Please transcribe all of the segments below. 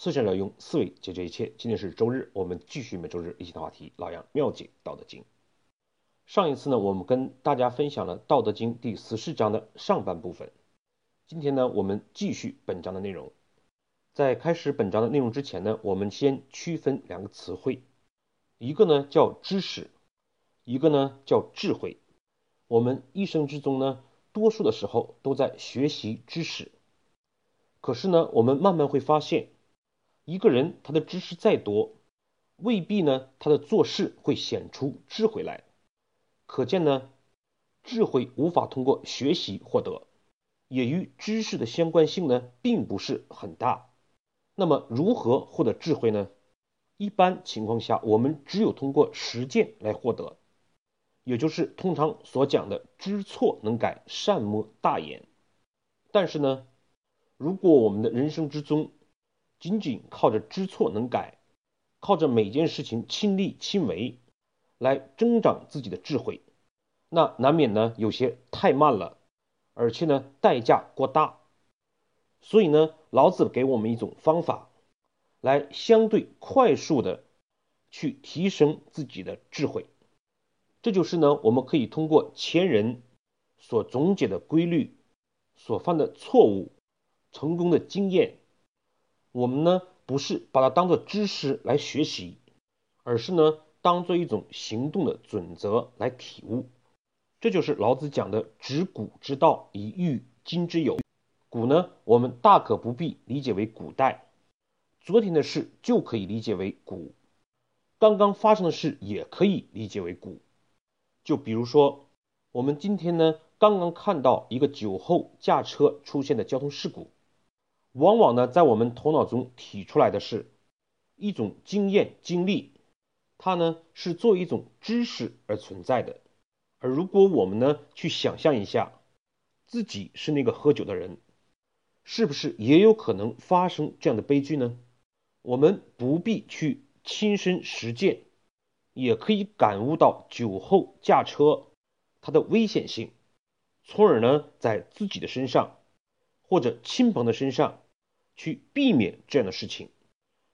思想者用思维解决一切。今天是周日，我们继续每周日一起的话题。老杨妙解《道德经》。上一次呢，我们跟大家分享了《道德经》第十四章的上半部分。今天呢，我们继续本章的内容。在开始本章的内容之前呢，我们先区分两个词汇，一个呢叫知识，一个呢叫智慧。我们一生之中呢，多数的时候都在学习知识，可是呢，我们慢慢会发现。一个人他的知识再多，未必呢他的做事会显出智慧来。可见呢，智慧无法通过学习获得，也与知识的相关性呢并不是很大。那么如何获得智慧呢？一般情况下，我们只有通过实践来获得，也就是通常所讲的“知错能改，善莫大焉”。但是呢，如果我们的人生之中，仅仅靠着知错能改，靠着每件事情亲力亲为来增长自己的智慧，那难免呢有些太慢了，而且呢代价过大。所以呢，老子给我们一种方法，来相对快速的去提升自己的智慧。这就是呢，我们可以通过前人所总结的规律、所犯的错误、成功的经验。我们呢不是把它当做知识来学习，而是呢当做一种行动的准则来体悟。这就是老子讲的“执古之道，以御今之有”。古呢，我们大可不必理解为古代，昨天的事就可以理解为古，刚刚发生的事也可以理解为古。就比如说，我们今天呢刚刚看到一个酒后驾车出现的交通事故。往往呢，在我们头脑中提出来的是一种经验经历，它呢是作为一种知识而存在的。而如果我们呢去想象一下，自己是那个喝酒的人，是不是也有可能发生这样的悲剧呢？我们不必去亲身实践，也可以感悟到酒后驾车它的危险性，从而呢在自己的身上。或者亲朋的身上去避免这样的事情，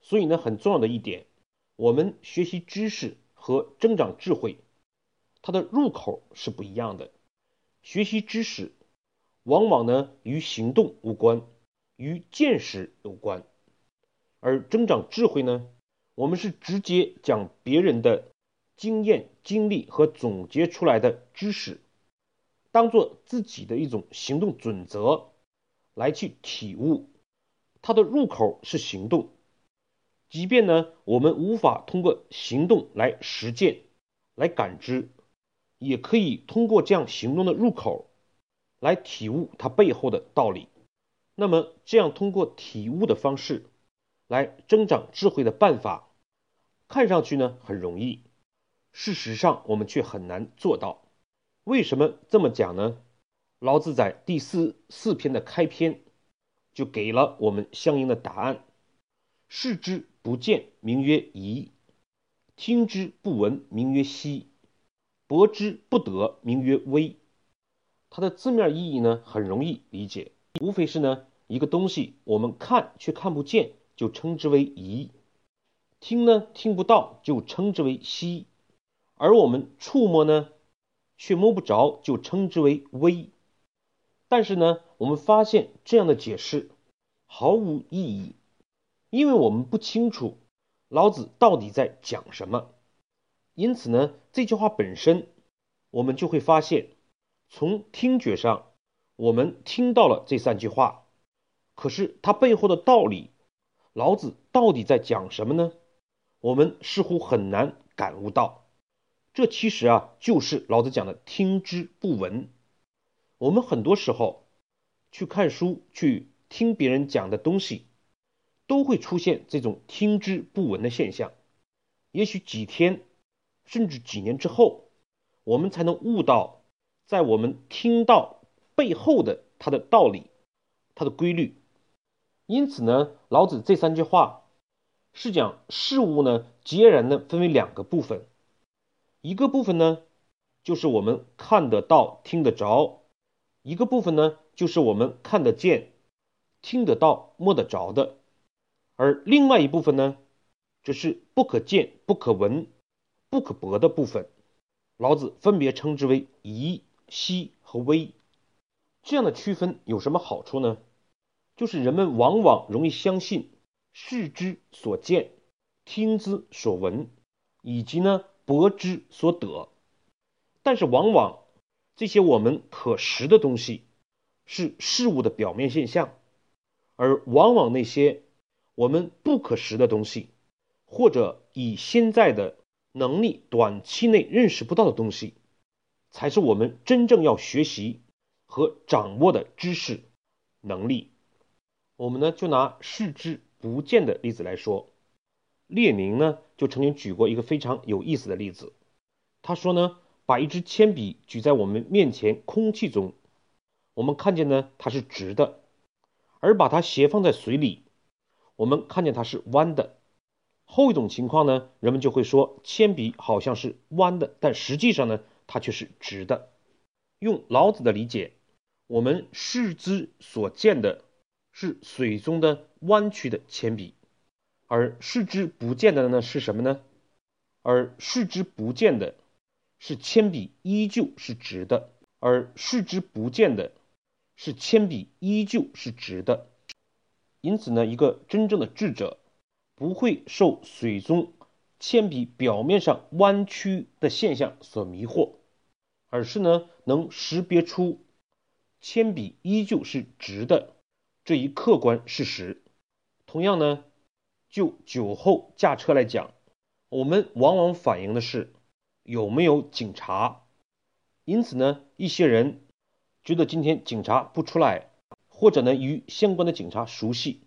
所以呢，很重要的一点，我们学习知识和增长智慧，它的入口是不一样的。学习知识往往呢与行动无关，与见识有关，而增长智慧呢，我们是直接将别人的经验、经历和总结出来的知识，当做自己的一种行动准则。来去体悟，它的入口是行动。即便呢，我们无法通过行动来实践、来感知，也可以通过这样行动的入口来体悟它背后的道理。那么，这样通过体悟的方式来增长智慧的办法，看上去呢很容易，事实上我们却很难做到。为什么这么讲呢？老子在第四四篇的开篇就给了我们相应的答案：视之不见，名曰夷；听之不闻，名曰希；博之不得，名曰微。它的字面意义呢，很容易理解，无非是呢一个东西我们看却看不见，就称之为夷；听呢听不到，就称之为希；而我们触摸呢却摸不着，就称之为微。但是呢，我们发现这样的解释毫无意义，因为我们不清楚老子到底在讲什么。因此呢，这句话本身，我们就会发现，从听觉上，我们听到了这三句话，可是它背后的道理，老子到底在讲什么呢？我们似乎很难感悟到。这其实啊，就是老子讲的“听之不闻”。我们很多时候去看书、去听别人讲的东西，都会出现这种听之不闻的现象。也许几天，甚至几年之后，我们才能悟到，在我们听到背后的它的道理、它的规律。因此呢，老子这三句话是讲事物呢，截然的分为两个部分。一个部分呢，就是我们看得到、听得着。一个部分呢，就是我们看得见、听得到、摸得着的；而另外一部分呢，则是不可见、不可闻、不可博的部分。老子分别称之为疑、希和微。这样的区分有什么好处呢？就是人们往往容易相信视之所见、听之所闻，以及呢博之所得。但是往往这些我们可识的东西是事物的表面现象，而往往那些我们不可识的东西，或者以现在的能力短期内认识不到的东西，才是我们真正要学习和掌握的知识能力。我们呢就拿视之不见的例子来说，列宁呢就曾经举过一个非常有意思的例子。他说呢，把一支铅笔举在我们面前空气中，我们看见呢它是直的；而把它斜放在水里，我们看见它是弯的。后一种情况呢，人们就会说铅笔好像是弯的，但实际上呢它却是直的。用老子的理解，我们视之所见的。是水中的弯曲的铅笔，而视之不见的呢是什么呢？而视之不见的是铅笔依旧是直的，而视之不见的是铅笔依旧是直的。因此呢，一个真正的智者不会受水中铅笔表面上弯曲的现象所迷惑，而是呢能识别出铅笔依旧是直的。这一客观事实，同样呢，就酒后驾车来讲，我们往往反映的是有没有警察。因此呢，一些人觉得今天警察不出来，或者呢与相关的警察熟悉，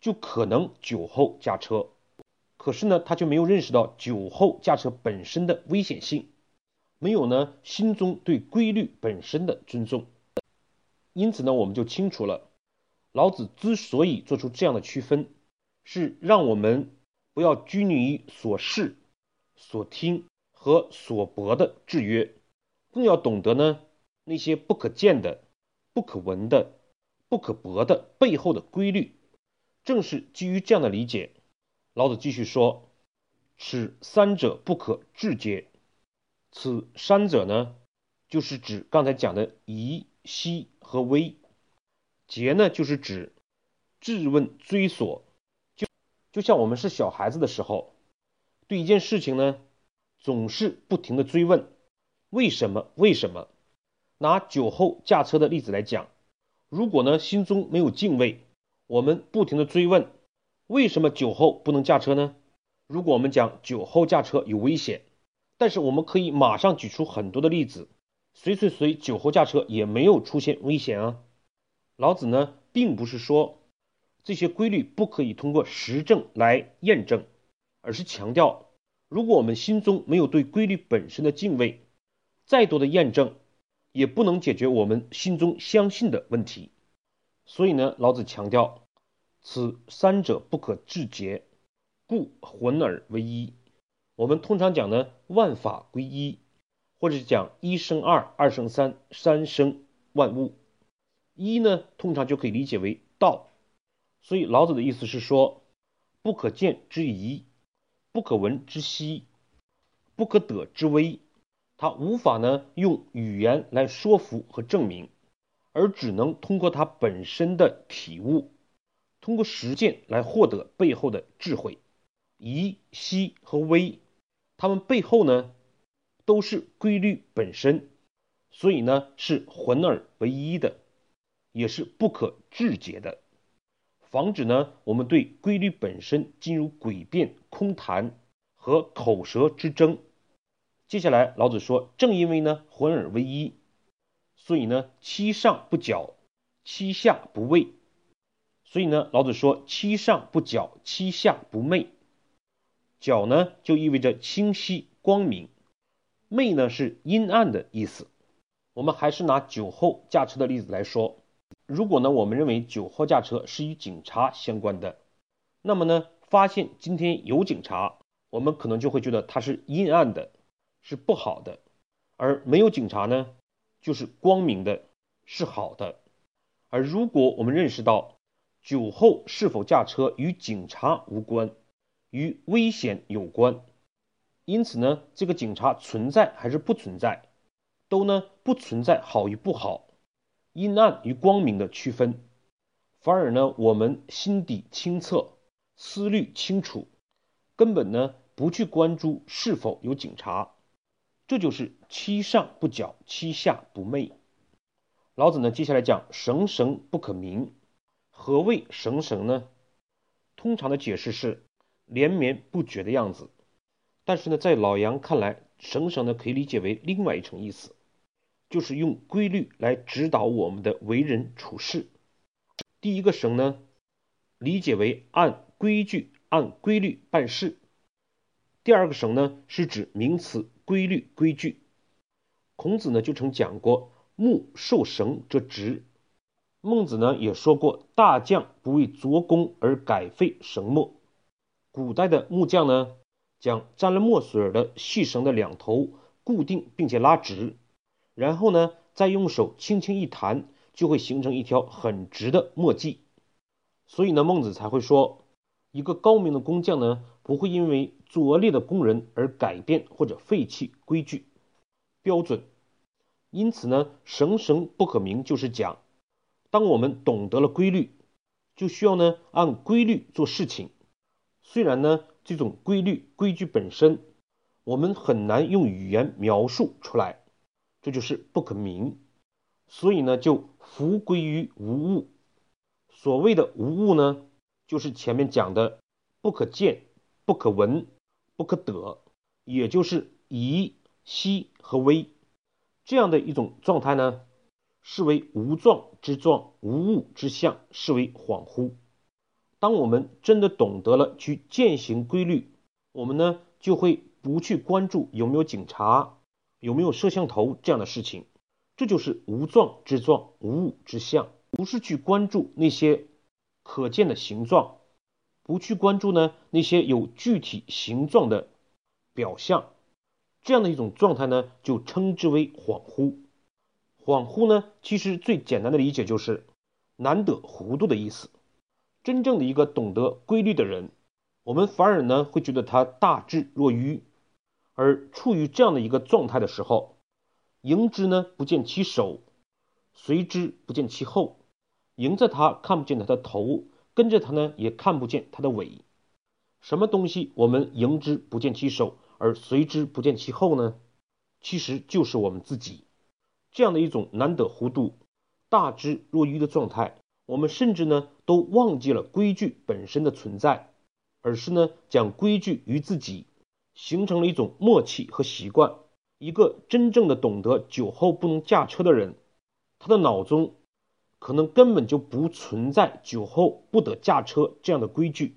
就可能酒后驾车。可是呢，他就没有认识到酒后驾车本身的危险性，没有呢心中对规律本身的尊重。因此呢，我们就清楚了。老子之所以做出这样的区分，是让我们不要拘泥于所视、所听和所博的制约，更要懂得呢那些不可见的、不可闻的、不可博的背后的规律。正是基于这样的理解，老子继续说：“此三者不可致诘。”此三者呢，就是指刚才讲的疑、希和微。诘呢，就是指质问、追索，就就像我们是小孩子的时候，对一件事情呢，总是不停的追问为什么？为什么？拿酒后驾车的例子来讲，如果呢心中没有敬畏，我们不停的追问为什么酒后不能驾车呢？如果我们讲酒后驾车有危险，但是我们可以马上举出很多的例子，谁谁谁酒后驾车也没有出现危险啊。老子呢，并不是说这些规律不可以通过实证来验证，而是强调，如果我们心中没有对规律本身的敬畏，再多的验证也不能解决我们心中相信的问题。所以呢，老子强调，此三者不可致诘，故混而为一。我们通常讲呢，万法归一，或者讲一生二，二生三，三生万物。一呢，通常就可以理解为道，所以老子的意思是说，不可见之疑，不可闻之希，不可得之微，他无法呢用语言来说服和证明，而只能通过他本身的体悟，通过实践来获得背后的智慧。疑、息和微，它们背后呢都是规律本身，所以呢是混而为一的。也是不可致诘的，防止呢我们对规律本身进入诡辩、空谈和口舌之争。接下来老子说，正因为呢浑而为一，所以呢七上不矫，七下不昧。所以呢老子说，七上不矫，七下不昧。矫呢就意味着清晰光明，昧呢是阴暗的意思。我们还是拿酒后驾车的例子来说。如果呢，我们认为酒后驾车是与警察相关的，那么呢，发现今天有警察，我们可能就会觉得它是阴暗的，是不好的；而没有警察呢，就是光明的，是好的。而如果我们认识到酒后是否驾车与警察无关，与危险有关。因此呢，这个警察存在还是不存在，都呢不存在好与不好，阴暗与光明的区分。反而呢，我们心底清澈，思虑清楚，根本呢不去关注是否有警察。这就是欺上不矫，七下不昧。老子呢，接下来讲绳绳不可名。何谓绳绳呢？通常的解释是连绵不绝的样子。但是呢，在老杨看来，绳绳呢可以理解为另外一层意思，就是用规律来指导我们的为人处事。第一个绳呢，理解为按规矩、按规律办事；第二个绳呢，是指名词规律、规矩。孔子呢就曾讲过“木受绳则直”，孟子呢也说过“大匠不为琢工而改废绳墨”。古代的木匠呢，将沾了墨水的细绳的两头固定并且拉直，然后呢，再用手轻轻一弹。就会形成一条很直的墨迹，所以呢，孟子才会说，一个高明的工匠呢，不会因为拙劣的工人而改变或者废弃规矩标准。因此呢，绳绳不可名，就是讲，当我们懂得了规律，就需要呢按规律做事情。虽然呢，这种规律规矩本身，我们很难用语言描述出来，这就是不可名。所以呢，就弗归于无物。所谓的无物呢，就是前面讲的不可见、不可闻、不可得，也就是疑、息和微这样的一种状态呢，视为无状之状、无物之象，视为恍惚。当我们真的懂得了去践行规律，我们呢就会不去关注有没有警察、有没有摄像头这样的事情。这就是无状之状，无物之象，不是去关注那些可见的形状，不去关注呢那些有具体形状的表象，这样的一种状态呢，就称之为恍惚。恍惚呢，其实最简单的理解就是难得糊涂的意思。真正的一个懂得规律的人，我们反而呢会觉得他大智若愚，而处于这样的一个状态的时候。迎之呢不见其首，随之不见其后。迎着他看不见他的头，跟着他呢也看不见他的尾。什么东西我们迎之不见其首，而随之不见其后呢？其实就是我们自己这样的一种难得糊涂、大智若愚的状态。我们甚至呢都忘记了规矩本身的存在，而是呢将规矩与自己形成了一种默契和习惯。一个真正的懂得酒后不能驾车的人，他的脑中可能根本就不存在酒后不得驾车这样的规矩，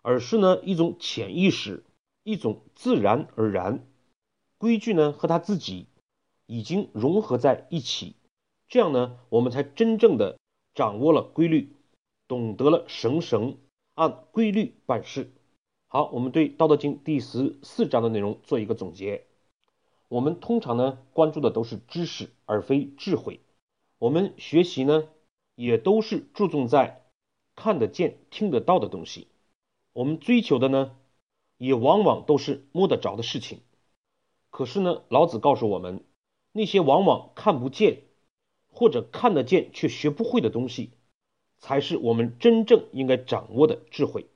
而是呢一种潜意识，一种自然而然规矩呢和他自己已经融合在一起，这样呢我们才真正的掌握了规律，懂得了绳绳按规律办事。好，我们对《道德经》第十四章的内容做一个总结。我们通常呢关注的都是知识，而非智慧。我们学习呢也都是注重在看得见、听得到的东西。我们追求的呢也往往都是摸得着的事情。可是呢，老子告诉我们，那些往往看不见或者看得见却学不会的东西，才是我们真正应该掌握的智慧。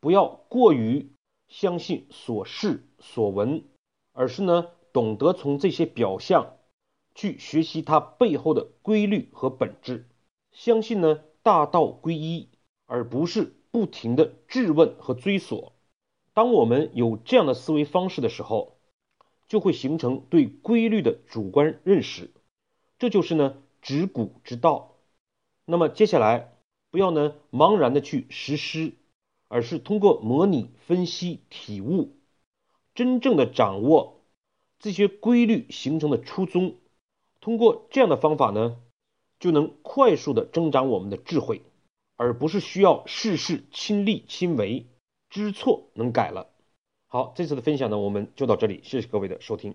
不要过于相信所视所闻，而是呢。懂得从这些表象去学习它背后的规律和本质，相信呢大道归一，而不是不停的质问和追索。当我们有这样的思维方式的时候，就会形成对规律的主观认识，这就是呢执古之道。那么接下来不要呢茫然的去实施，而是通过模拟、分析、体悟，真正的掌握。这些规律形成的初衷，通过这样的方法呢，就能快速的增长我们的智慧，而不是需要事事亲力亲为，知错能改了。好，这次的分享呢，我们就到这里，谢谢各位的收听。